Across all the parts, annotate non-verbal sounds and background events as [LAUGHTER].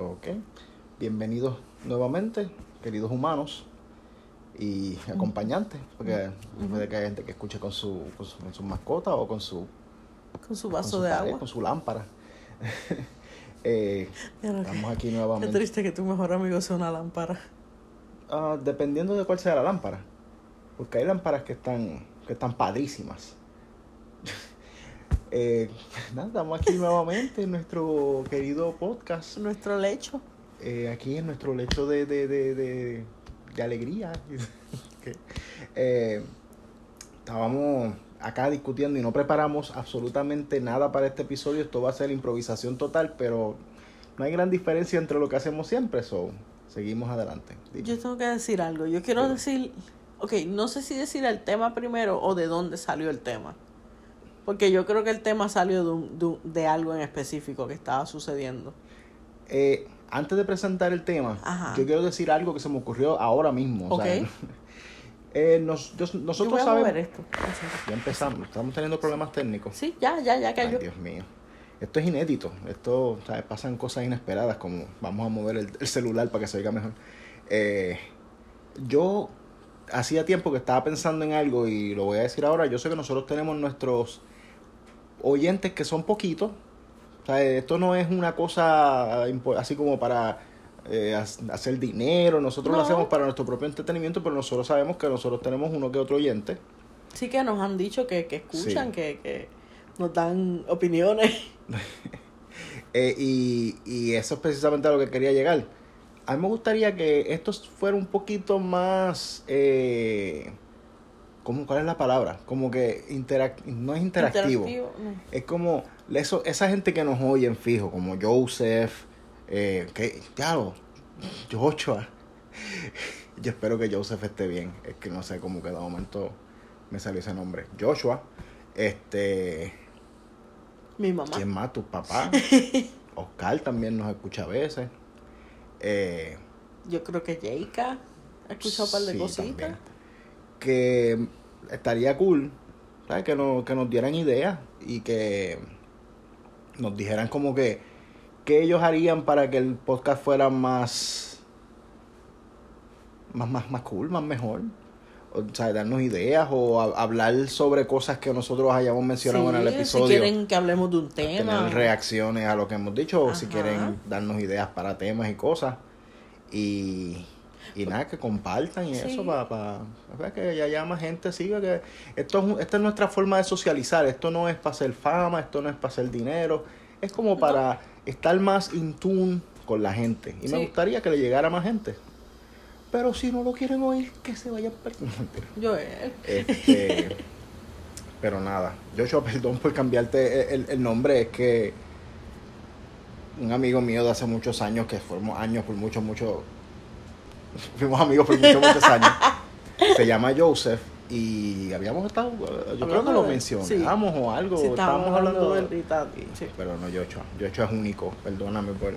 Ok. Bienvenidos nuevamente, queridos humanos y acompañantes, porque puede que haya gente que escuche con su, con su, con su mascota o con su, Con su con vaso su de pared, agua. con su lámpara. [LAUGHS] Eh, Mira, estamos aquí Qué nuevamente. triste que tu mejor amigo sea una lámpara. Ah, dependiendo de cuál sea la lámpara, porque hay lámparas que están, que están padrísimas. Eh, [LAUGHS] nada, estamos aquí nuevamente en nuestro querido podcast. Nuestro lecho. eh, aquí en nuestro lecho de, de, de, de, de alegría. [LAUGHS] Eh, estábamos acá discutiendo y no preparamos absolutamente nada para este episodio. Esto va a ser improvisación total, pero no hay gran diferencia entre lo que hacemos siempre. So, seguimos adelante. Dime. Yo tengo que decir algo. Yo quiero decir. Ok, no sé si decir el tema primero o de dónde salió el tema. Porque yo creo que el tema salió de, un- de, un- de algo en específico que estaba sucediendo. Eh, antes de presentar el tema, Ajá. yo quiero decir algo que se me ocurrió ahora mismo. o sea, Ok. [LAUGHS] eh, nos- yo- Yo nosotros voy a sabemos. mover esto. Ya empezamos, estamos teniendo problemas técnicos. Sí, ya, ya, ya Ay, cayó. Dios mío. Esto es inédito. Esto, ¿sabes? Pasan cosas inesperadas como vamos a mover el, el celular para que se oiga mejor. Eh, yo hacía tiempo que estaba pensando en algo y lo voy a decir ahora. Yo sé que nosotros tenemos nuestros oyentes que son poquitos. O sea, esto no es una cosa así como para eh, ha- hacer dinero. Nosotros lo hacemos para nuestro propio entretenimiento, pero nosotros sabemos que nosotros tenemos uno que otro oyente. Sí que nos han dicho que, que escuchan, Sí. que, que nos dan opiniones. [LAUGHS] Eh, y, y eso es precisamente a lo que quería llegar. A mí me gustaría que esto fuera un poquito más... Eh, ¿cómo, ¿Cuál es la palabra? Como que interac no es interactivo. Interactivo, no. Es como eso, esa gente que nos oye en fijo, como Joseph, eh, que, claro, Joshua. [LAUGHS] Yo espero que Joseph esté bien. Es que no sé cómo que de momento me salió ese nombre. Joshua, este... Mi mamá. ¿Quién más? Tu papá. [LAUGHS] Oscar también nos escucha a veces. Eh, Yo creo que Jayka ha escuchado un par de sí, cositas. Que estaría cool ¿sabes? Que, nos, que nos dieran ideas y que nos dijeran como que qué ellos harían para que el podcast fuera más más más más cool, más mejor. O sea, darnos ideas o a- hablar sobre cosas que nosotros hayamos mencionado en el episodio. Si quieren que hablemos de un tema. tener reacciones a lo que hemos dicho o si quieren darnos ideas para temas y cosas y, y nada que compartan y Sí. eso para que ya haya más gente siga que esto es esta es nuestra forma de socializar esto no es para hacer fama esto no es para hacer dinero es como para estar más in tune con la gente. Y me gustaría que le llegara más gente. Pero si no lo quieren oír que se vayan per- [LAUGHS] No, mentira. Yo, Este, [LAUGHS] pero nada, Joshua, perdón por cambiarte el, el nombre, es que un amigo mío de hace muchos años, que fuimos años por muchos, muchos, fuimos amigos por muchos, muchos años, se llama Joseph y habíamos estado, yo creo que lo mencionamos o algo, sí, estábamos hablando de él. sí. Pero no, Joshua, Joshua es único, perdóname por,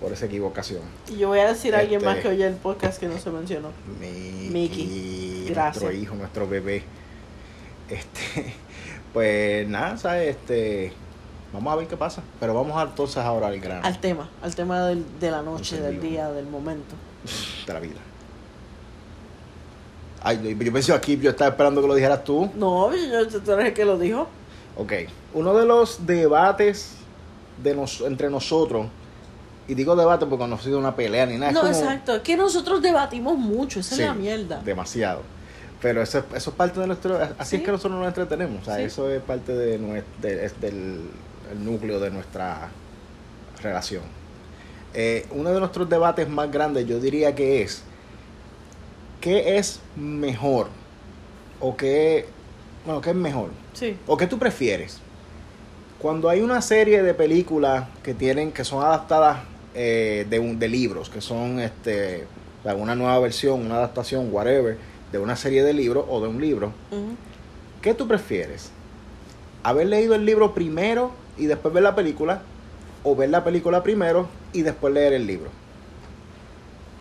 por esa equivocación. Y yo voy a decir a alguien Este- más que oye el podcast que no se mencionó. Mickey, Mickey, nuestro gracias. hijo, nuestro bebé. Este, [LAUGHS] pues nada, ¿sabes? Este, vamos a ver qué pasa. Pero vamos a entonces ahora al grano Al tema, al tema del, de la noche, del día, del momento. De la vida. Ay, yo pensé aquí, yo estaba esperando que lo dijeras tú. No, yo, tú eres el que lo dijo. Ok, uno de los debates de nos, entre nosotros, y digo debate porque no ha sido una pelea ni nada, no, es como exacto. Es que nosotros debatimos mucho, esa Sí, es la mierda. demasiado. Pero eso, es- eso es parte de nuestro... Así es que nosotros nos entretenemos. O sea, Sí. eso es parte de de- del el núcleo de nuestra relación. Eh, uno de nuestros debates más grandes yo diría que es... ¿Qué es mejor? O qué... Bueno, ¿qué es mejor? Sí. ¿O qué tú prefieres? Cuando hay una serie de películas que tienen, que son adaptadas eh, de, un, de libros, que son este, una nueva versión, una adaptación, whatever, de una serie de libros o de un libro. ¿qué tú prefieres? ¿Haber leído el libro primero y después ver la película? ¿O ver la película primero y después leer el libro?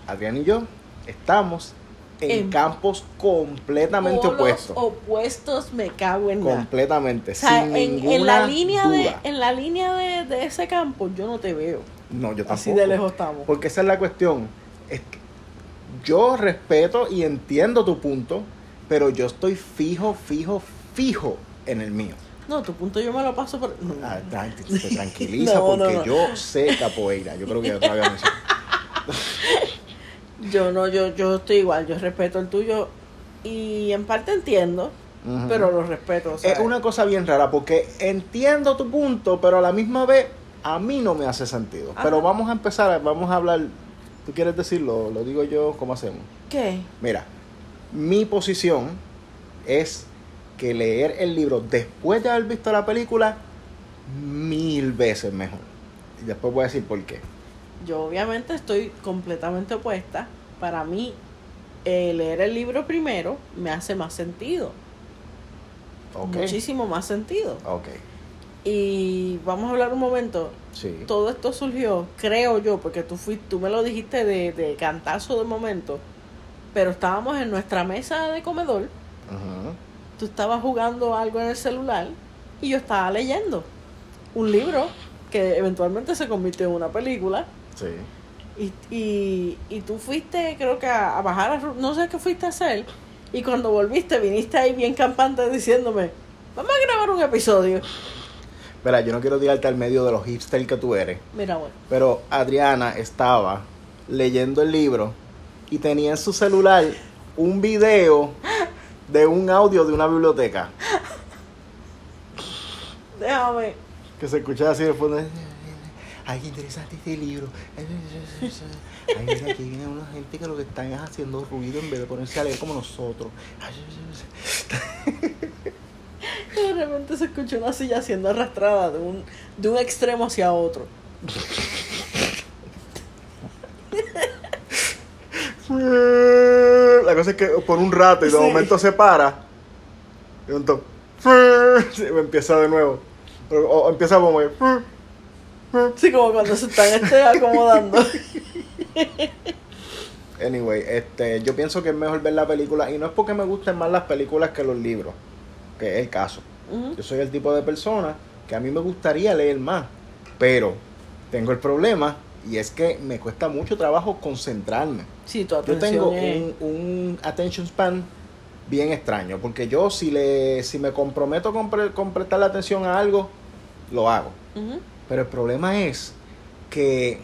Adrián y yo estamos en, En campos completamente Polos opuestos. opuestos me cago en. Completamente, O sea, sin en, ninguna en la línea de en la línea de, de ese campo yo no te veo. No, yo tampoco. Así de lejos estamos. Porque esa es la cuestión. Es que yo respeto y entiendo tu punto, pero yo estoy fijo, fijo, fijo en el mío. No, tu punto yo me lo paso por... no. Ah, te, tranquiliza [LAUGHS] No, porque no. yo sé capoeira. Yo creo que yo te lo había mencionado. Yo no, yo, yo estoy igual, yo respeto el tuyo y en parte entiendo, pero lo respeto. o sea, Es una cosa bien rara porque entiendo tu punto, pero a la misma vez a mí no me hace sentido. Ajá. Pero vamos a empezar, vamos a hablar. ¿Tú quieres decirlo? Lo digo yo, ¿cómo hacemos? ¿Qué? Mira, mi posición es que leer el libro después de haber visto la película mil veces mejor. Y después voy a decir por qué. Yo obviamente estoy completamente opuesta. Para mí, eh, leer el libro primero me hace más sentido. Muchísimo más sentido. Ok, Y vamos a hablar un momento. sí. Todo esto surgió, creo yo, porque tú fuiste, tú me lo dijiste de, de cantazo de momento. Pero estábamos en nuestra mesa de comedor. Tú estabas jugando algo en el celular y yo estaba leyendo un libro que eventualmente se convirtió en una película. Sí. Y, y, y tú fuiste, creo que a, a bajar, a no sé qué fuiste a hacer. Y cuando volviste, viniste ahí bien campante diciéndome, vamos a grabar un episodio. Verá, yo no quiero tirarte al medio de los hipsters que tú eres. Mira, bueno. Pero Adriana estaba leyendo el libro y tenía en su celular un video de un audio de una biblioteca Déjame. que se escuchaba así de fondo. Ay, qué interesante este libro. Ay, mira, aquí viene una gente que lo que están es haciendo ruido en vez de ponerse a leer como nosotros. De repente se escuchó una silla siendo arrastrada de un, de un extremo hacia otro. [LAUGHS] Cosa es que por un rato y de Sí. momento se para. Y sí, empieza de nuevo. O, o empieza como Sí, como cuando se están este, acomodando. [LAUGHS] Anyway, este, yo pienso que es mejor ver la película y no es porque me gusten más las películas que los libros, que es el caso. Yo soy el tipo de persona que a mí me gustaría leer más, pero tengo el problema y es que me cuesta mucho trabajo concentrarme. Sí, tu Yo atención tengo es- un, un attention span bien extraño, porque yo si le si me comprometo con, pre- con prestarle atención a algo, lo hago. Pero el problema es que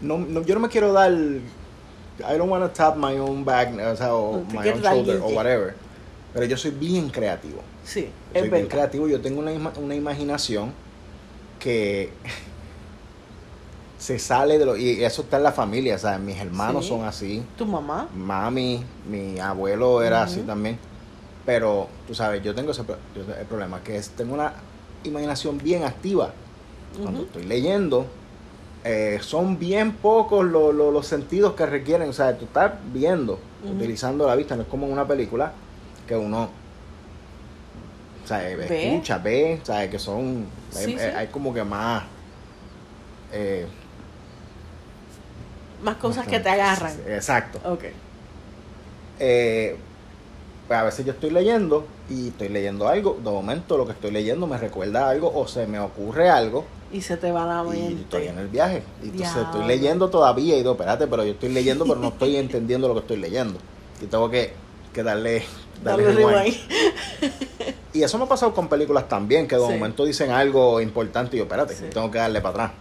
no, no- yo no me quiero dar. I don't want to tap my own back, o sea, o No te my own shoulder, o whatever. Pero yo soy bien creativo. Sí, Yo es soy bien creativo. Yo tengo una, una imaginación que se sale de lo. Y eso está en la familia, ¿sabes? Mis hermanos Sí. son así. Tu mamá. Mami, mi abuelo era así también. Pero, tú sabes, yo tengo ese el problema, que es, tengo una imaginación bien activa. Cuando estoy leyendo, eh, son bien pocos lo- lo- los sentidos que requieren. O sea, tú estás viendo, utilizando la vista, no es como en una película que uno o sea, eh, Ve. escucha, ve, o sea, que son. Sí, hay, sí. hay como que más. eh, Más cosas que te agarran. Exacto. Ok. Eh, pues a veces yo estoy leyendo y estoy leyendo algo, de momento lo que estoy leyendo me recuerda algo o se me ocurre algo Y se te va la y estoy en mente. el viaje. Y entonces estoy leyendo todavía y digo, espérate, pero yo estoy leyendo pero no estoy [LAUGHS] entendiendo lo que estoy leyendo. Y tengo que, que darle, darle rewind. Y eso me ha pasado con películas también, que de Sí. momento dicen algo importante y yo, espérate, Sí. tengo que darle para atrás.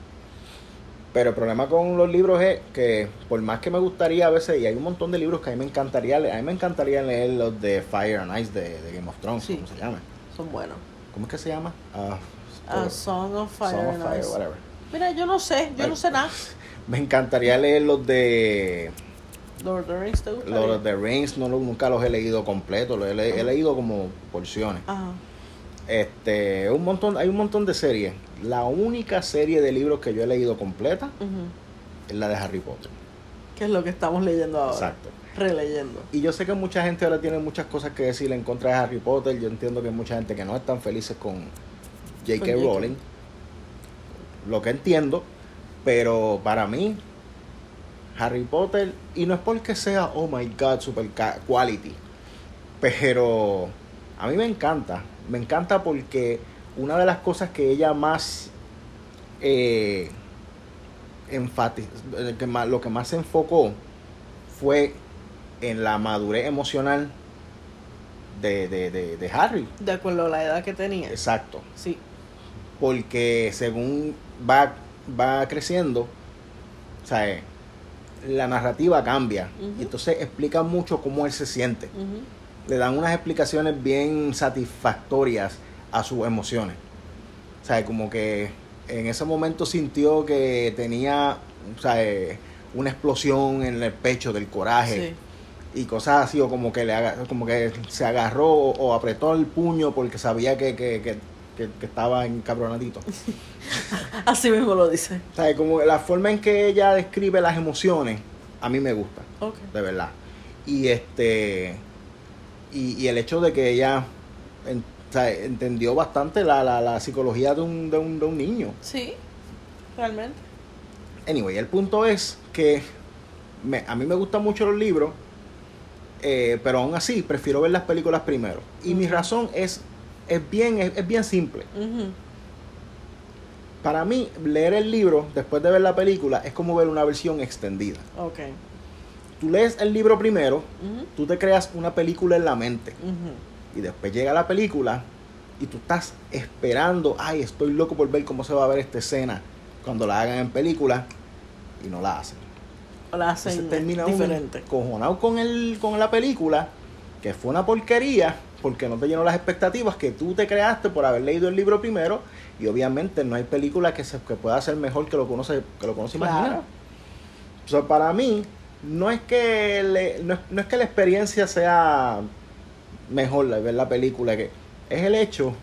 Pero el problema con los libros es que, por más que me gustaría a veces, y hay un montón de libros que a mí me encantaría leer, a mí me encantaría leer los de Fire and Ice de, de Game of Thrones, Sí. ¿cómo se llama? Son buenos. ¿Cómo es que se llama? Ah, todo. Song of Fire Song of and Fire, Ice. whatever. Mira, yo no sé, yo no sé nada. [LAUGHS] Me encantaría leer los de Lord of the Rings, ¿te gustaría? los de Rings, no, nunca los he leído completos, los he, le- he leído como porciones. Ajá. Este, un montón, hay un montón de series. La única serie de libros que yo he leído completa es la de Harry Potter. Que es lo que estamos leyendo ahora. Exacto. Releyendo. Y yo sé que mucha gente ahora tiene muchas cosas que decir en contra de Harry Potter. Yo entiendo que hay mucha gente que no están felices con J.K. Con J.K.. Rowling. Lo que entiendo. Pero para mí, Harry Potter, y no es porque sea, oh my god, super quality. Pero a mí me encanta. Me encanta porque una de las cosas que ella más eh, que más- lo que más se enfocó fue en la madurez emocional de, de, de, de Harry. De acuerdo a la edad que tenía. Exacto. Sí. Porque según va, va creciendo, o sea, eh, la narrativa cambia. Y entonces explica mucho cómo él se siente. Le dan unas explicaciones bien satisfactorias a sus emociones. O sea, como que en ese momento sintió que tenía, o sea, eh, una explosión en el pecho del coraje Sí. y cosas así, o como que, le haga- como que se agarró o, o apretó el puño porque sabía que, que, que, que- estaba encabronadito. [LAUGHS] Así mismo lo dice. O sea, como la forma en que ella describe las emociones, a mí me gusta, de verdad. Y este y, y el hecho de que ella en- o sea, entendió bastante la, la, la psicología de un, de, un, de un niño. Sí. Realmente. Anyway, el punto es que me- a mí me gustan mucho los libros, eh, pero aún así prefiero ver las películas primero. Y mi razón es, es, bien, es, es bien simple. Para mí, leer el libro después de ver la película es como ver una versión extendida. Ok. Tú lees el libro primero, tú te creas una película en la mente. Y después llega la película y tú estás esperando, ay, estoy loco por ver cómo se va a ver esta escena cuando la hagan en película y no la hacen. O la Entonces hacen termina diferente. cojonado con, el, con la película, que fue una porquería, porque no te llenó las expectativas que tú te creaste por haber leído el libro primero, y obviamente no hay película que, se, que pueda ser mejor que lo que uno se, que lo que uno se imagina. O sea, para mí, no es que le- no, es, no es que la experiencia sea mejor la- ver la película, que es el hecho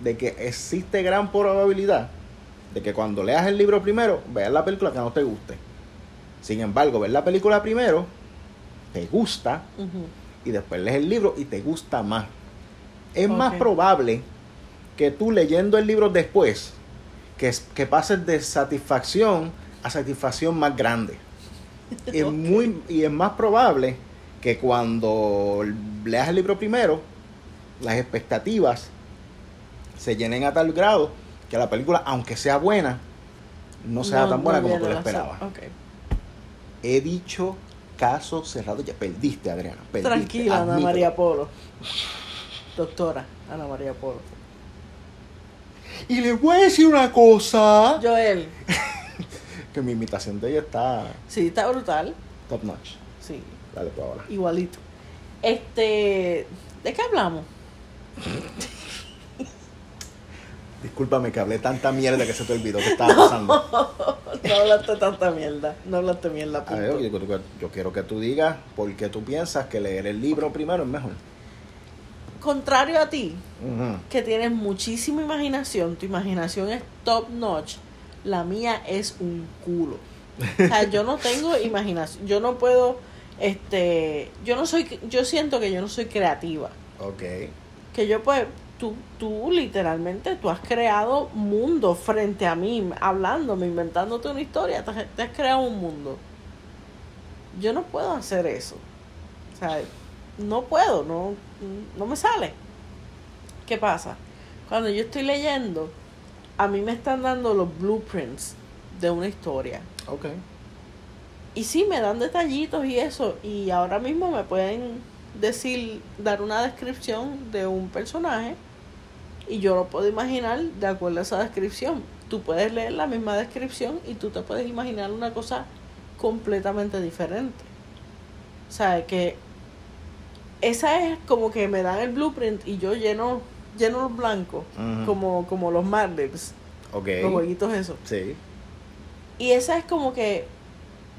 de que existe gran probabilidad de que cuando leas el libro primero, veas la película que no te guste. Sin embargo, ver la película primero, te gusta, y después lees el libro y te gusta más. Es más probable que tú leyendo el libro después, que, que pases de satisfacción a satisfacción más grande. Y, [LAUGHS] es muy, y es más probable que cuando leas el libro primero, las expectativas se llenen a tal grado que la película, aunque sea buena, no sea tan buena como tú sal- esperabas. He dicho caso cerrado, ya perdiste, Adriana. perdiste, Tranquila, Ana. María Polo. Doctora Ana María Polo. Y le voy a decir una cosa. Joel. [LAUGHS] Que mi imitación de ella está Sí, está brutal. top notch. Sí, Dale tú ahora. igualito. Este. ¿De qué hablamos? [LAUGHS] Discúlpame que hablé tanta mierda que se te olvidó que [LAUGHS] estaba pasando. No hablaste tanta mierda. No hablaste mierda. A ver, yo, yo- yo quiero que tú digas por qué tú piensas que leer el libro primero es mejor. Contrario a ti, que tienes muchísima imaginación, tu imaginación es top notch, la mía es un culo. O sea, yo no tengo imaginación, yo no puedo, este, yo no soy, yo siento que yo no soy creativa, Ok. que yo pues, tú, tú literalmente, tú has creado mundo frente a mí, hablándome, inventándote una historia, te, has- te has creado un mundo. Yo no puedo hacer eso. O sea, no puedo, no, no me sale. ¿Qué pasa? Cuando yo estoy leyendo, a mí me están dando los blueprints de una historia. Ok. Y sí, me dan detallitos y eso. Y ahora mismo me pueden decir, dar una descripción de un personaje. Y yo lo puedo imaginar de acuerdo a esa descripción. Tú puedes leer la misma descripción y tú te puedes imaginar una cosa completamente diferente. O sea, que esa es como que me dan el blueprint y yo lleno, lleno los blancos, Ujú. como, como los Mad Libs, los jueguitos esos. Sí. Y esa es como que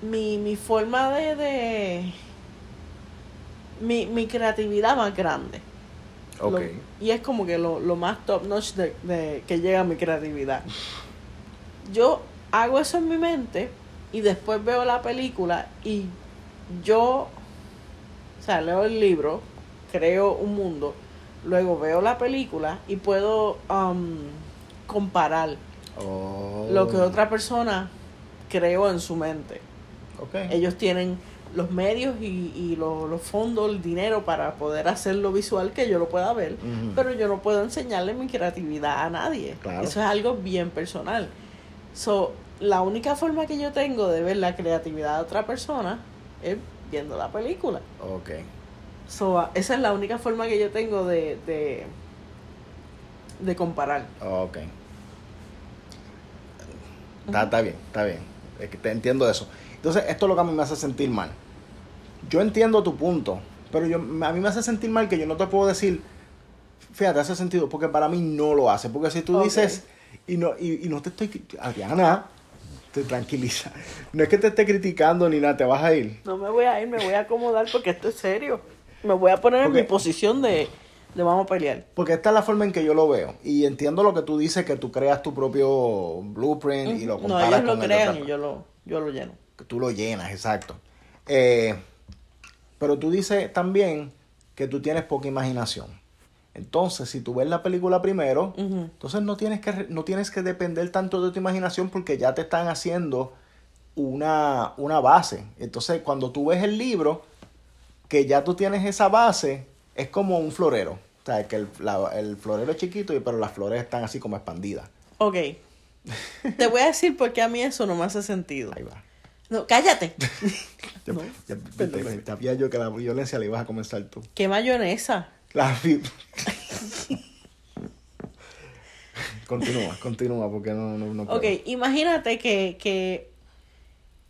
mi, mi forma de, de mi, mi creatividad más grande. Ok. Lo- y es como que lo, lo más top notch de, de que llega a mi creatividad. Yo hago eso en mi mente y después veo la película y yo, o sea, leo el libro, creo un mundo, luego veo la película y puedo um, comparar Oh. lo que otra persona creó en su mente. Ok. Ellos tienen los medios y, y lo- los fondos, el dinero para poder hacerlo visual que yo lo pueda ver, pero yo no puedo enseñarle mi creatividad a nadie. Claro. Eso es algo bien personal. So, la única forma que yo tengo de ver la creatividad de otra persona es viendo la película. Ok. So, esa es la única forma que yo tengo de, de, de comparar. Ok. Está, está bien, está bien. Es que te entiendo eso. Entonces, esto es lo que a mí me hace sentir mal. Yo entiendo tu punto, pero yo, a mí me hace sentir mal que yo no te puedo decir, fíjate, hace sentido, porque para mí no lo hace. Porque si tú dices, y no, y, y no te estoy, Adriana, te tranquiliza. No es que te esté criticando ni nada, te vas a ir. No me voy a ir, me voy a acomodar porque esto es serio. Me voy a poner en mi posición de, de vamos a pelear. Porque esta es la forma en que yo lo veo. Y entiendo lo que tú dices, que tú creas tu propio blueprint y lo no, comparas ellos lo el crean y yo lo, yo lo lleno. que tú lo llenas, exacto. Eh, pero tú dices también que tú tienes poca imaginación. Entonces, si tú ves la película primero, entonces no tienes que no tienes que depender tanto de tu imaginación porque ya te están haciendo una, una base. Entonces, cuando tú ves el libro, que ya tú tienes esa base, es como un florero. O sea, que el, la- el florero es chiquito, y- pero las flores están así como expandidas. Ok. Te voy a decir por qué a mí eso no me hace sentido. Ahí va. No, cállate. [LAUGHS] Ya, No, ya- te- sabía yo que la violencia la ibas a comenzar tú. ¿Qué mayonesa? La [LAUGHS] continúa, continúa, porque no, no, no puedo. Ok, imagínate que, que,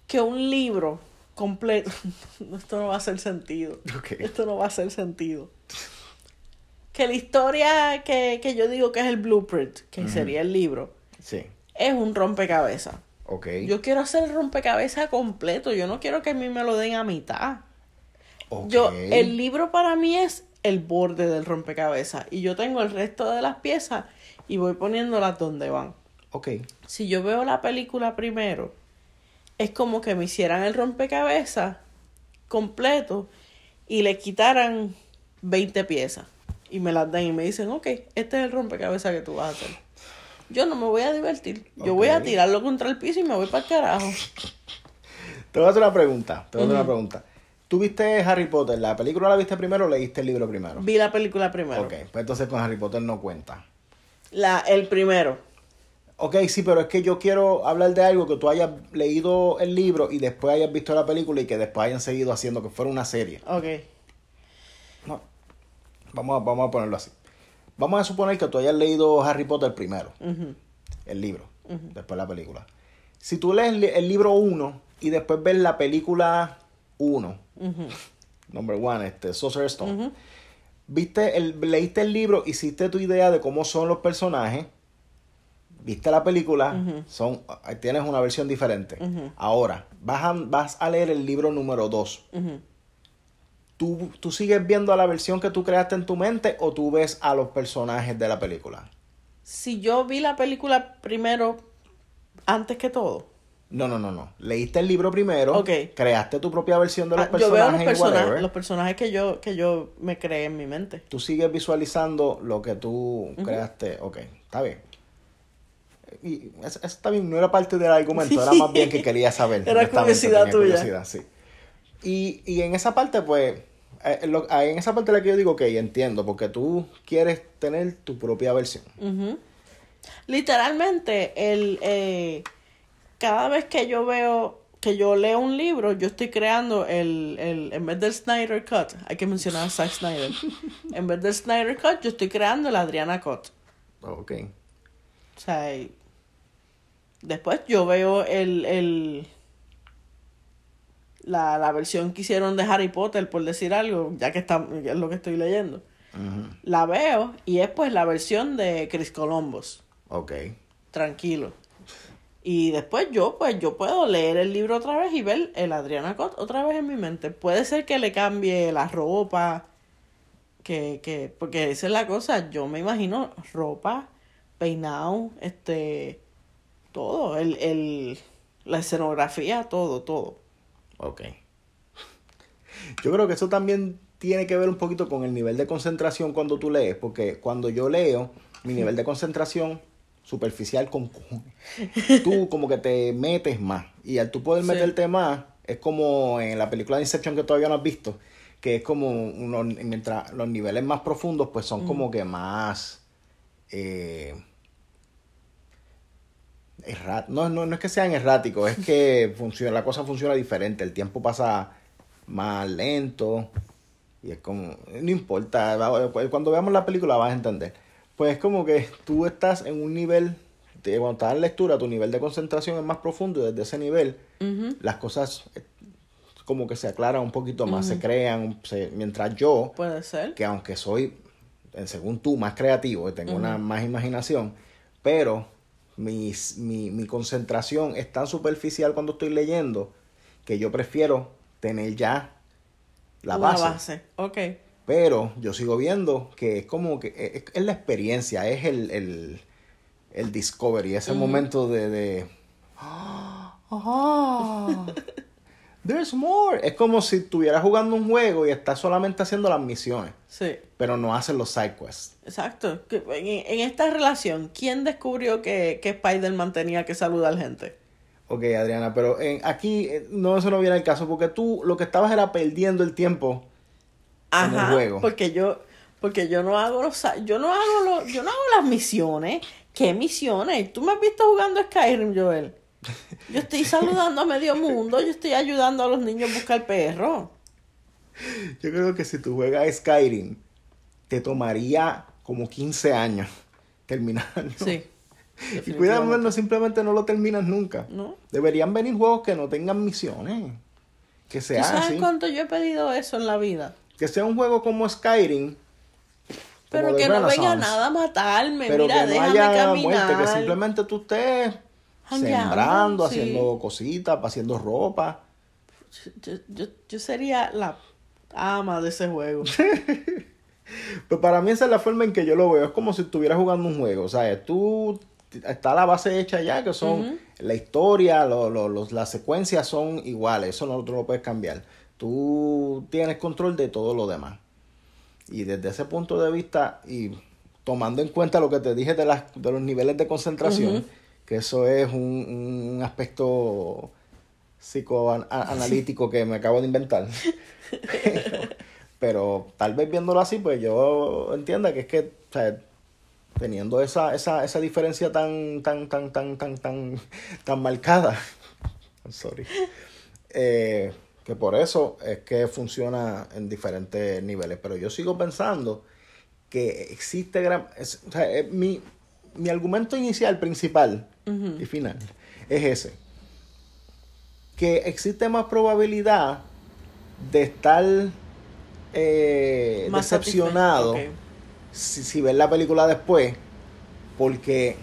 que un libro completo. [LAUGHS] Esto no va a hacer sentido. Esto no va a hacer sentido. Que la historia que, que yo digo que es el blueprint, que sería el libro, Sí, es un rompecabezas. Yo quiero hacer el rompecabezas completo. Yo no quiero que a mí me lo den a mitad. Yo, el libro para mí es el borde del rompecabezas. Y yo tengo el resto de las piezas y voy poniéndolas donde van. Ok, Si yo veo la película primero, es como que me hicieran el rompecabezas completo y le quitaran 20 piezas. Y me las dan y me dicen, ok, este es el rompecabezas que tú vas a hacer. Yo no me voy a divertir. Yo voy a tirarlo contra el piso y me voy para el carajo. [LAUGHS] te voy a hacer una pregunta, te voy a hacer una pregunta. ¿Tú viste Harry Potter? ¿La película la viste primero o leíste el libro primero? Vi la película primero. Ok, pues entonces con Harry Potter no cuenta. La, el primero. Ok, sí, pero es que yo quiero hablar de algo que tú hayas leído el libro y después hayas visto la película y que después hayan seguido haciendo que fuera una serie. Ok. No. Vamos a, vamos a ponerlo así. Vamos a suponer que tú hayas leído Harry Potter primero, el libro, después la película. Si tú lees el, libro 1 y después ves la película 1, Ujú. [LAUGHS] number one, este, Sorcerer's Stone, viste el, leíste el libro, hiciste tu idea de cómo son los personajes, viste la película, son, tienes una versión diferente. Ahora, vas a, vas a leer el libro número 2. Ujú. ¿Tú, ¿Tú sigues viendo a la versión que tú creaste en tu mente o tú ves a los personajes de la película? Si yo vi la película primero, antes que todo. No, no, no, no. Leíste el libro primero, Ok. creaste tu propia versión de los Ah, yo veo personajes los y personajes, whatever. los personajes que yo, que yo me creé en mi mente. Tú sigues visualizando lo que tú creaste. Ok, está bien. Y eso, bien, no era parte del argumento, era más bien que quería saber. [LAUGHS] Era curiosidad tuya. curiosidad, sí. Y, y en esa parte, pues, eh, lo- en esa parte la que yo digo, ok, entiendo, porque tú quieres tener tu propia versión. Literalmente, el, eh, cada vez que yo veo, que yo leo un libro, yo estoy creando el, el, en vez del Snyder Cut, hay que mencionar a Zack Snyder, [LAUGHS] en vez del Snyder Cut, yo estoy creando el Adriana Cut. Ok. O sea, después yo veo el, el la, la versión que hicieron de Harry Potter, por decir algo, ya que está, es lo que estoy leyendo. La veo y es pues la versión de Chris Columbus. Ok. tranquilo. Y después yo, pues yo puedo leer el libro otra vez y ver el Adriana Cot otra vez en mi mente. Puede ser que le cambie la ropa, que, que, porque esa es la cosa, yo me imagino ropa, peinado, este, todo, el, el, la escenografía, todo, todo. Ok. Yo creo que eso también tiene que ver un poquito con el nivel de concentración cuando tú lees, porque cuando yo leo, mi nivel de concentración superficial con. Tú como que te metes más. Y al tú poder Sí. meterte más, es como en la película de Inception que todavía no has visto, que es como unos, mientras los niveles más profundos, pues son como que más... eh, no, no, no es que sean erráticos, es que [LAUGHS] funciona, la cosa funciona diferente. El tiempo pasa más lento. Y es como, no importa, va- cuando veamos la película vas a entender. Pues es como que tú estás en un nivel, de, cuando estás en lectura, tu nivel de concentración es más profundo y desde ese nivel las cosas eh, como que se aclaran un poquito más, se crean, se- mientras yo, Puede ser. que aunque soy, eh, según tú, más creativo y tengo una más imaginación, pero mis- mi, mi concentración es tan superficial cuando estoy leyendo que yo prefiero tener ya la base. base. Ok. Pero yo sigo viendo que es como que es, es la experiencia, es el, el, el discovery, ese momento de... de "Ah, there's more. Es como si estuvieras jugando un juego y estás solamente haciendo las misiones, Sí. pero no haces los side quests. Exacto. En, en esta relación, ¿quién descubrió que, que Spider-Man tenía que saludar gente? Ok, Adriana, pero en, aquí eh, no, eso no viene al caso porque tú lo que estabas era perdiendo el tiempo. En el juego. Porque yo, porque yo no hago los, yo no hago los, yo no hago las misiones. ¿Qué misiones? ¿Tú me has visto jugando Skyrim, Joel? Yo estoy saludando a medio mundo, yo estoy ayudando a los niños a buscar perro. Yo creo que si tú juegas Skyrim, te tomaría como 15 años terminarlo. Sí. Y cuidado, no simplemente no lo terminas nunca. ¿No? Deberían venir juegos que no tengan misiones. Que ¿Tú sea sabes así. cuánto yo he pedido eso en la vida? Que sea un juego como Skyrim. Pero como que no venga nada a matarme. Pero Mira, que no déjame haya caminar. muerte, que simplemente tú estés sembrando, sí. haciendo cositas, haciendo ropa. Yo, yo, yo sería la ama de ese juego. [LAUGHS] Pero para mí esa es la forma en que yo lo veo. Es como si estuvieras jugando un juego. O sea, tú está la base hecha ya, que son la historia, lo- lo- los, las secuencias son iguales. Eso no, tú lo puedes cambiar. Tú tienes control de todo lo demás. Y desde ese punto de vista, y tomando en cuenta lo que te dije de, las, de los niveles de concentración. Que eso es un, un aspecto psicoanalítico que me acabo de inventar. pero, [LAUGHS] pero tal vez viéndolo así, pues yo entienda que es que, o sea, teniendo esa, esa, esa diferencia tan, tan, tan, tan, tan, tan, tan marcada, [LAUGHS] I'm sorry, eh, que por eso es que funciona en diferentes niveles. Pero yo sigo pensando que existe gran... es- o sea, eh, mi, mi argumento inicial, principal y final, es ese. Que existe más probabilidad de estar eh, Más decepcionado si, si ves la película después, porque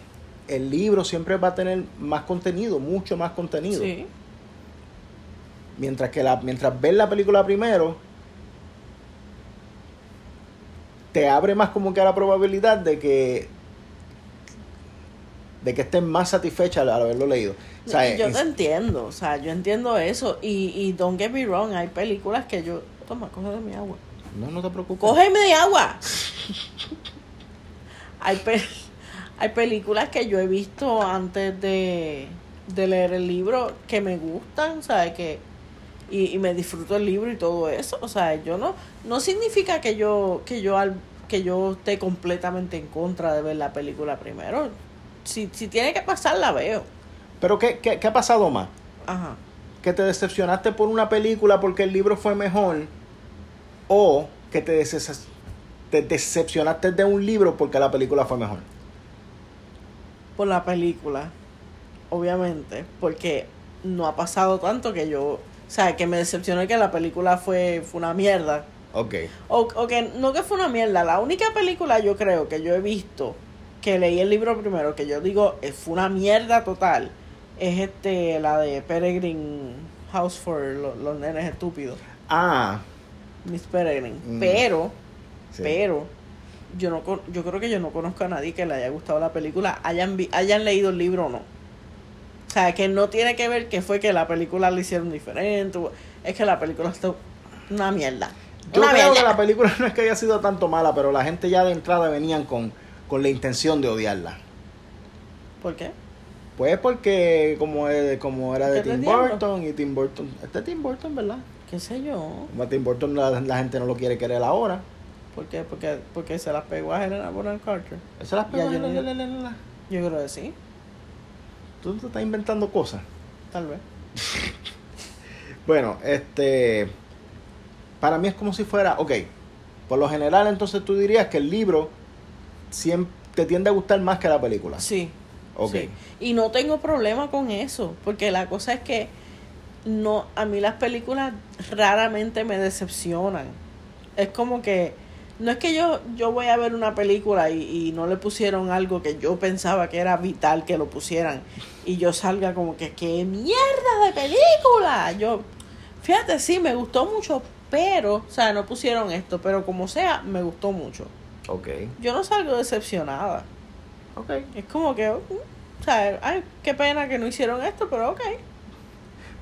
el libro siempre va a tener más contenido, mucho más contenido. Sí. Mientras que la, mientras ves la película primero, te abre más como que a la probabilidad de que de que estés más satisfecha al haberlo leído. O sea, yo es- te entiendo, o sea, yo entiendo eso. Y, y don't get me wrong, hay películas que yo. Toma, coge de mi agua. no, no te preocupes. ¡Cógeme de agua! hay, pe- hay películas que yo he visto antes de, de leer el libro que me gustan, ¿sabes? Que, y, y me disfruto el libro y todo eso. O sea, yo no. No significa que yo, que yo al, que yo esté completamente en contra de ver la película primero. Si, si tiene que pasar, la veo. Pero ¿qué, qué, qué ha pasado más? Ajá. que te decepcionaste por una película porque el libro fue mejor o que te, deces- te decepcionaste de un libro porque la película fue mejor. por la película, obviamente, porque no ha pasado tanto que yo, o sea, que me decepcionó que la película fue, fue una mierda. Ok. O, o que no que fue una mierda, la única película yo creo que yo he visto, que leí el libro primero, que yo digo eh, fue una mierda total, es este, la de Peregrine House for lo- los nenes estúpidos, Ah, Miss Peregrine. Mm. Pero, sí. pero, yo no yo creo que yo no conozco a nadie que le haya gustado la película, hayan, vi- hayan leído el libro o no. O sea, que no tiene que ver que fue que la película la hicieron diferente. Es que la película está una mierda. Yo una creo que la película [LAUGHS] no es que haya sido tanto mala, pero la gente ya de entrada venían con, con la intención de odiarla. ¿Por qué? Pues porque como, es- como era de Tim. Burton y Tim Burton, este es Tim Burton, ¿verdad? ¿Qué sé yo? Como a Tim Burton la, la gente no lo quiere querer ahora. ¿Por qué? Porque, porque se las pegó a Helena Bonham Carter. Eso las pegó- la- la. Yo creo que sí. Tú te estás inventando cosas. Tal vez. [LAUGHS] Bueno, este. Para mí es como si fuera. Ok. Por lo general, entonces tú dirías que el libro siempre te tiende a gustar más que la película. Sí. Ok. sí. Y no tengo problema con eso, porque la cosa es que no a mí las películas raramente me decepcionan. Es como que no es que yo yo voy a ver una película y, y no le pusieron algo que yo pensaba que era vital que lo pusieran y yo salga como que qué mierda de película. Yo fíjate, sí me gustó mucho, pero o sea, no pusieron esto, pero como sea, me gustó mucho. Ok. Yo no salgo decepcionada. Ok. Es como que, uh, o sea, ay, qué pena que no hicieron esto, pero ok.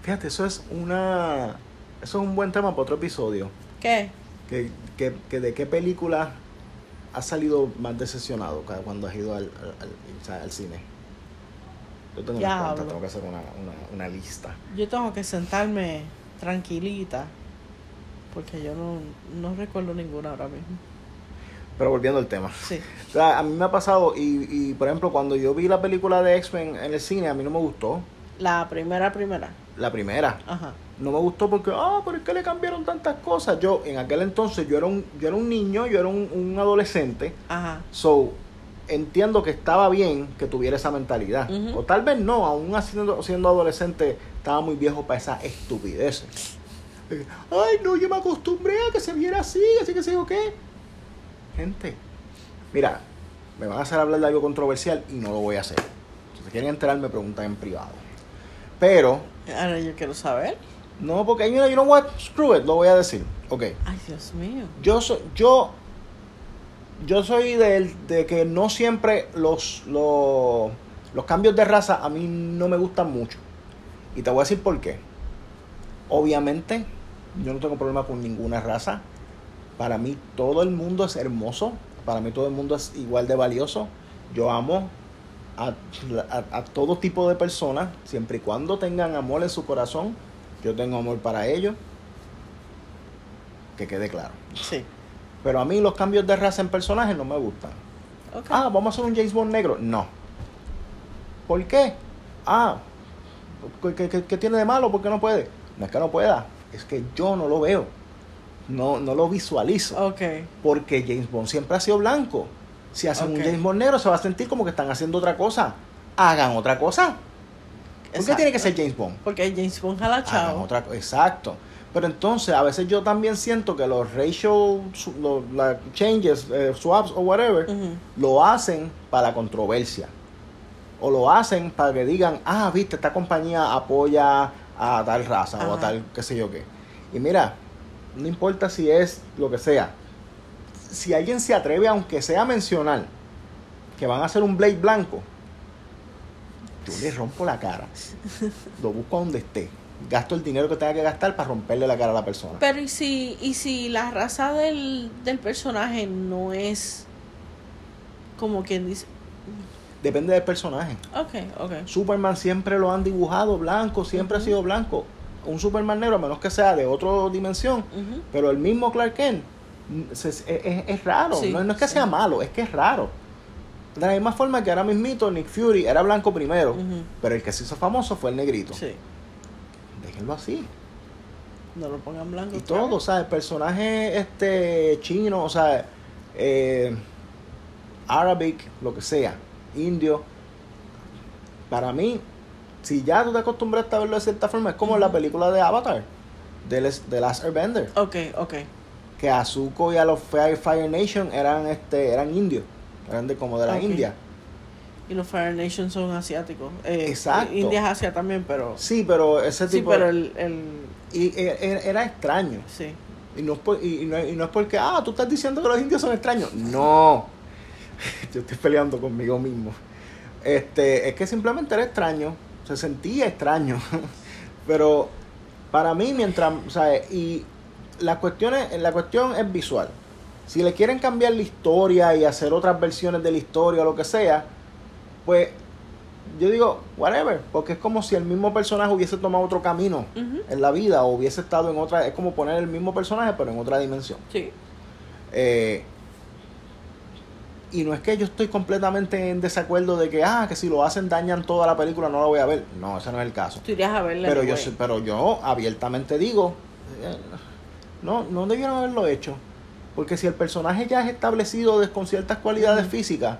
Fíjate, eso es una. Eso es un buen tema para otro episodio. ¿Qué? Que, que, que de qué película has salido más decepcionado cuando has ido al, al, al- al cine. Yo tengo cuantas, tengo que hacer una, una, una lista. Yo tengo que sentarme tranquilita, porque yo no, no recuerdo ninguna ahora mismo. Pero volviendo al tema. Sí. O sea, a mí me ha pasado, y, y por ejemplo, cuando yo vi la película de X-Men en el cine, a mí no me gustó. La primera, primera. La primera. Ajá. No me gustó porque, ah, pero es que le cambiaron tantas cosas. Yo, en aquel entonces, yo era un, yo era un niño, yo era un, un adolescente. Ajá. So, entiendo que estaba bien que tuviera esa mentalidad. O tal vez no, aún siendo, siendo adolescente, estaba muy viejo para esa estupidez. [LAUGHS] Ay, no, yo me acostumbré a que se viera así, así que se digo qué. Gente, mira, me van a hacer hablar de algo controversial y no lo voy a hacer. Si se quieren enterar, me preguntan en privado. Pero, Ahora yo quiero saber. no, porque, know, you know what, screw it, lo voy a decir. Ok. Ay, Dios mío. Yo soy, yo, yo soy del- de, que no siempre los, los, los cambios de raza a mí no me gustan mucho. Y te voy a decir por qué. Obviamente, yo no tengo problema con ninguna raza. Para mí todo el mundo es hermoso. Para mí todo el mundo es igual de valioso. Yo amo a, a- a todo tipo de personas, siempre y cuando tengan amor en su corazón. Yo tengo amor para ellos. Que quede claro. Sí. Pero a mí los cambios de raza en personajes no me gustan. Ah, vamos a hacer un James Bond negro. No. ¿Por qué? Ah, ¿qué, qué- qué tiene de malo? ¿Por qué no puede? No es que no pueda, es que yo no lo veo. No, no lo visualizo. Porque James Bond siempre ha sido blanco. Si hacen un. James Bond negro, se va a sentir como que están haciendo otra cosa. Hagan otra cosa. ¿Por qué tiene que ser James Bond? Porque James Bond jala chao. otra Exacto. Pero entonces, a veces yo también siento que los su- los, changes, eh, swaps o whatever, lo hacen para la controversia. O lo hacen para que digan, ah, viste, esta compañía apoya a tal raza o a tal qué sé yo qué. Y mira, no importa si es lo que sea. Si alguien se atreve, aunque sea a mencionar, que van a hacer un blade blanco, yo le rompo la cara. [LAUGHS] Lo busco a donde esté. Gasto el dinero que tenga que gastar para romperle la cara a la persona. Pero ¿y si, y si la raza del, del personaje no es como quien dice... Depende del personaje. Ok, ok. Superman siempre lo han dibujado blanco, siempre ha sido blanco. Un Superman negro, a menos que sea de otra dimensión, pero el mismo Clark Kent se- es, es- es raro. Sí, no, no es que sí. sea malo, es que es raro. De la misma forma que ahora mismito Nick Fury era blanco primero, pero el que se hizo famoso fue el negrito. Sí. Déjenlo así. No lo pongan blanco. Y todo, o sea, el personaje este chino, o sea, eh, Arabic, lo que sea, indio, para mí, si ya tú te acostumbraste a verlo de cierta forma, es como en la película de Avatar, de, Les- de Last Airbender, Ok, ok. que a Zuko y a los Fire, Fire Nation eran este eran indios, eran de como de la. India. Y los Fire Nation son asiáticos. Eh, Exacto. India es Asia también, pero... Sí, pero ese Sí, tipo pero el... el y, e- e- era extraño. sí. Y no, es por- y, y no, y no es porque, ah, tú estás diciendo que los indios son extraños. No. [LAUGHS] Yo estoy peleando conmigo mismo. Este, es que simplemente era extraño. Se sentía extraño. [LAUGHS] Pero para mí, mientras, sea, y la cuestión es, la cuestión es visual. Si le quieren cambiar la historia y hacer otras versiones de la historia o lo que sea, pues yo digo, whatever, porque es como si el mismo personaje hubiese tomado otro camino en la vida o hubiese estado en otra, es como poner el mismo personaje pero en otra dimensión. Sí. Eh, Y no es que yo estoy completamente en desacuerdo de que, ah, que si lo hacen dañan toda la película, no la voy a ver. No, ese no es el caso. Tú irías a verla. Pero yo, pero yo abiertamente digo, eh, no, no debieron haberlo hecho. Porque si el personaje ya es establecido de- con ciertas cualidades físicas,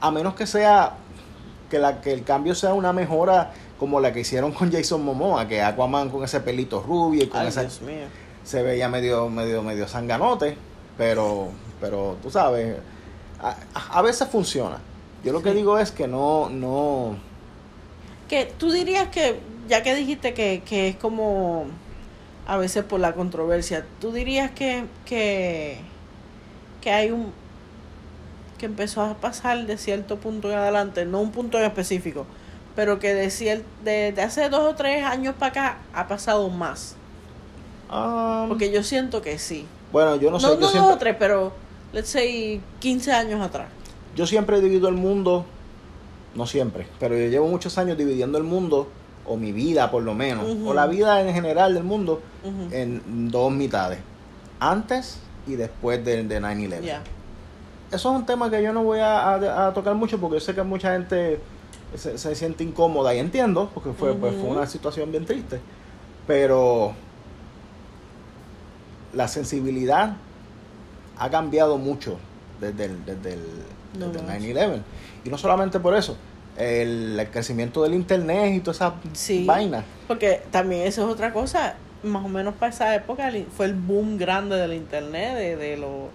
a menos que sea que, la, que el cambio sea una mejora como la que hicieron con Jason Momoa, que Aquaman con ese pelito rubio y con Ay, esa, se veía medio, medio, medio sanganote, pero, pero tú sabes, a, a veces funciona. Yo lo que digo es que no, no, Que tú dirías que, ya que dijiste que, que es como a veces por la controversia, tú dirías que, que, que hay un que empezó a pasar de cierto punto en adelante, no un punto en específico, pero que de, cier- de, de hace dos o tres años para acá ha pasado más. Um, Porque yo siento que sí. Bueno, yo no No, sé, no, yo, dos o tres, pero let's say 15 años atrás. yo siempre he dividido el mundo, no siempre, pero yo llevo muchos años dividiendo el mundo, o mi vida por lo menos, o la vida en general del mundo, en dos mitades, antes y después de, de 9-11. Ya. Eso es un tema que yo no voy a, a- a tocar mucho porque yo sé que mucha gente se, se siente incómoda y entiendo, porque fue, pues, fue una situación bien triste, pero la sensibilidad ha cambiado mucho desde el, desde el, No desde el más. 9-11. Y no solamente por eso, el, el crecimiento del internet y toda esa Sí. vaina. Porque también eso es otra cosa, más o menos para esa época fue el boom grande del internet, de, de, lo-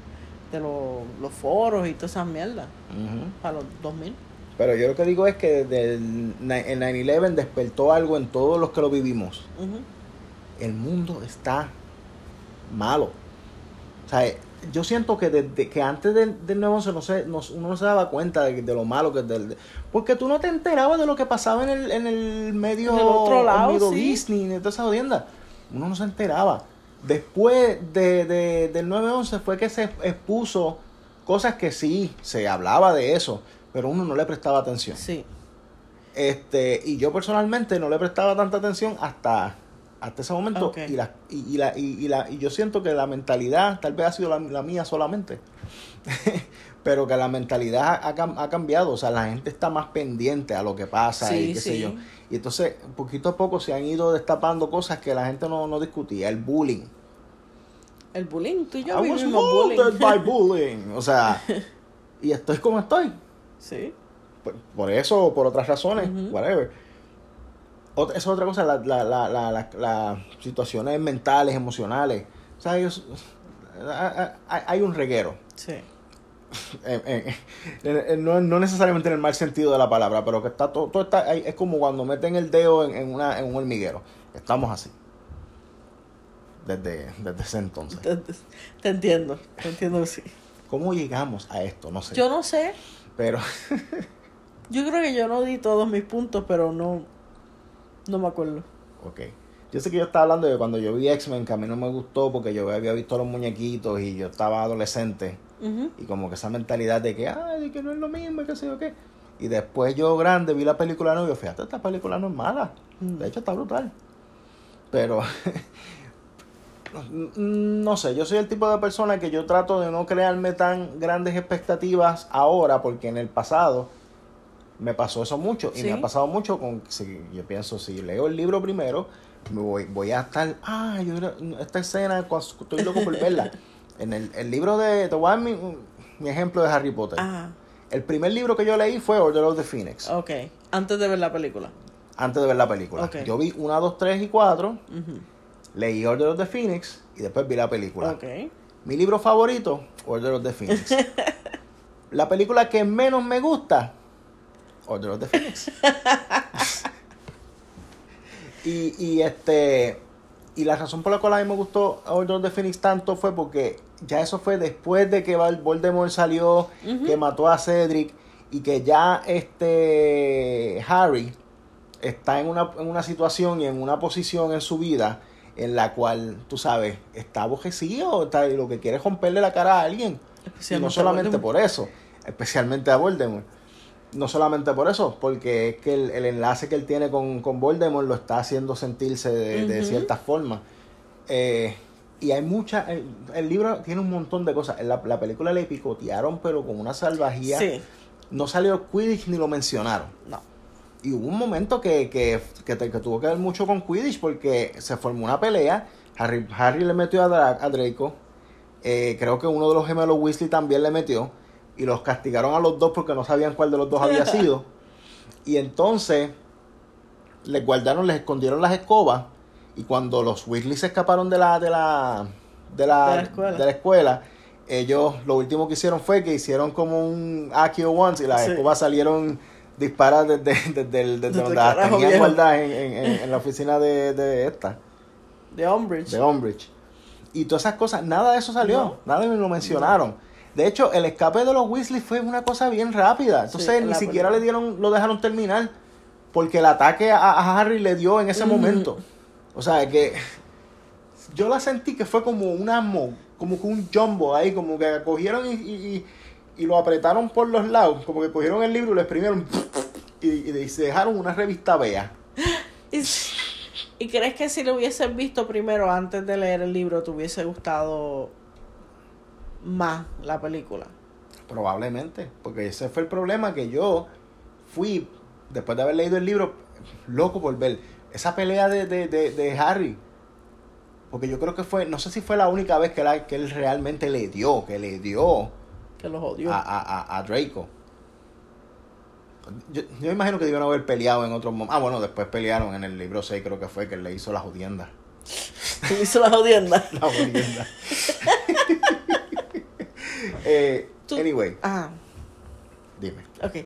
de lo- los foros y todas esas mierdas, para los 2000. Pero yo lo que digo es que desde el, el 9-11 despertó algo en todos los que lo vivimos. El mundo está malo. O sea, yo siento que desde que antes del, del 9-11 no se, no- uno no se daba cuenta de, de lo malo que es del... Porque tú no te enterabas de lo que pasaba en el, en el medio Del otro lado, medio sí. Disney, de toda esa jodienda. Uno no se enteraba. Después de, de- del 9-11 fue que se expuso cosas que sí, se hablaba de eso, pero uno no le prestaba atención. Sí, Este, y yo personalmente no le prestaba tanta atención hasta, hasta ese momento. Y, la, y, y la, y, y la, y yo siento que la mentalidad, tal vez ha sido la, la mía solamente, [LAUGHS] pero que la mentalidad ha, ha cambiado. O sea, la gente está más pendiente a lo que pasa y Sí, qué sé yo. Y entonces, poquito a poco se han ido destapando cosas que la gente no, no discutía. El bullying. el bullying, tú y yo I was bullying. by [LAUGHS] bullying. O sea, [LAUGHS] y estoy como estoy. sí, por, por eso o por otras razones, whatever. Otra, esa es otra cosa, la- la- la- la- las situaciones mentales, emocionales. O sea, ellos, hay- un reguero. sí. Eh, eh, eh, eh, no, no necesariamente en el mal sentido de la palabra, pero que está todo, todo está es como cuando meten el dedo en, en una, en un hormiguero. Estamos así. Desde, desde ese entonces. Te, te entiendo, te entiendo que sí. ¿Cómo llegamos a esto? No sé. Yo no sé, Pero [LAUGHS] yo creo que yo no di todos mis puntos, pero no, no me acuerdo. Ok. Yo sé que yo estaba hablando de cuando yo vi X-Men, que a mí no me gustó porque yo había visto los muñequitos y yo estaba adolescente. Y como que esa mentalidad de que, ay, de que no es lo mismo, y qué sé yo qué. Y después yo grande vi la película nueva y yo, fíjate, esta película no es mala. Mm. De hecho, está brutal. Pero, [LAUGHS] no sé, yo soy el tipo de persona que yo trato de no crearme tan grandes expectativas ahora, porque en el pasado me pasó eso mucho. Y Sí. me ha pasado mucho con, si, yo pienso, si leo el libro primero, me voy, voy a estar, ah, yo esta escena, cuando estoy loco por verla. [LAUGHS] En el, el libro de, te voy a dar mi, mi ejemplo de Harry Potter. Ajá, El primer libro que yo leí fue Order of the Phoenix, ok. Antes de ver la película. antes de ver la película. Ok. Yo vi 1, 2, 3 y 4, Ujú. leí Order of the Phoenix y después vi la película. Ok. Mi libro favorito, Order of the Phoenix. [LAUGHS] la película que menos me gusta, Order of the Phoenix. [LAUGHS] y, y este y la razón por la cual a mí me gustó Order of the Phoenix tanto fue porque ya eso fue después de que Voldemort salió, que mató a Cedric y que ya este Harry está en una, en una situación y en una posición en su vida en la cual, tú sabes, está abojecido, está, y lo que quiere es romperle la cara a alguien. Y no solamente Voldemort. por eso, especialmente a Voldemort. No solamente por eso, porque es que el, el enlace que él tiene con, con Voldemort lo está haciendo sentirse de, cierta forma. Eh, Y hay mucha. El, el libro tiene un montón de cosas. En la, la película le picotearon, pero con una salvajía. Sí, No salió Quidditch ni lo mencionaron. no. Y hubo un momento que, que, que, te- que tuvo que ver mucho con Quidditch porque se formó una pelea. Harry, Harry le metió a, Dra- a Draco. Eh, creo que uno de los gemelos Weasley también le metió. Y los castigaron a los dos porque no sabían cuál de los dos había [LAUGHS] sido. Y entonces les guardaron, les escondieron las escobas. Y cuando los Weasley se escaparon de la, de la, de la, De la escuela. de la escuela, ellos lo último que hicieron fue que hicieron como un Akio Once y las Sí. escobas salieron disparadas desde, desde, el- desde Desde donde las tenían guardadas en, en- en- [LAUGHS] en la oficina de, de esta, De Umbridge. de Umbridge. Y todas esas cosas, nada de eso salió, No. nada de lo mencionaron. De hecho, el escape de los Weasley fue una cosa bien rápida. Entonces en ni siquiera película. le dieron, lo dejaron terminar. Porque el ataque a, a Harry le dio en ese momento. O sea que yo la sentí que fue como una mo- como que un jumbo ahí, como que cogieron y, y, y- lo apretaron por los lados, como que cogieron el libro y lo exprimieron [LAUGHS] y, y se dejaron una revista vea. [LAUGHS] ¿Y, y crees que si lo hubieses visto primero antes de leer el libro te hubiese gustado más la película? Probablemente, porque ese fue el problema que yo fui, después de haber leído el libro, loco por ver esa pelea de, de, de, de Harry. Porque yo creo que fue, no sé si fue la única vez que, la, que él realmente le dio, que le dio Que los odió. a, a, a, Draco. Yo, yo imagino que debieron haber peleado en otros momentos. Ah, bueno, después pelearon en el libro 6, creo que fue, que él le hizo la jodienda. [LAUGHS] Le hizo la jodienda. La [LAUGHS] jodienda. [LAUGHS] eh, Tú- anyway, dime. ok.